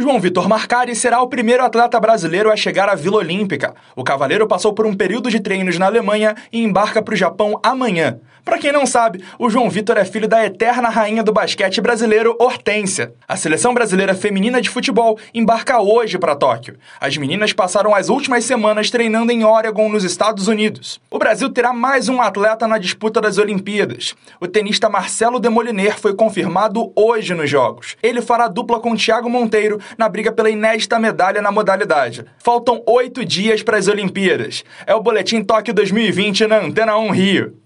João Vitor Marcari será o primeiro atleta brasileiro a chegar à Vila Olímpica. O cavaleiro passou por um período de treinos na Alemanha e embarca para o Japão amanhã. Para quem não sabe, o João Vitor é filho da eterna rainha do basquete brasileiro, Hortência. A seleção brasileira feminina de futebol embarca hoje para Tóquio. As meninas passaram as últimas semanas treinando em Oregon, nos Estados Unidos. O Brasil terá mais um atleta na disputa das Olimpíadas. O tenista Marcelo Demoliner foi confirmado hoje nos Jogos. Ele fará dupla com Thiago Monteiro na briga pela inédita medalha na modalidade. Faltam oito dias para as Olimpíadas. É o Boletim Tóquio 2020 na Antena 1 Rio.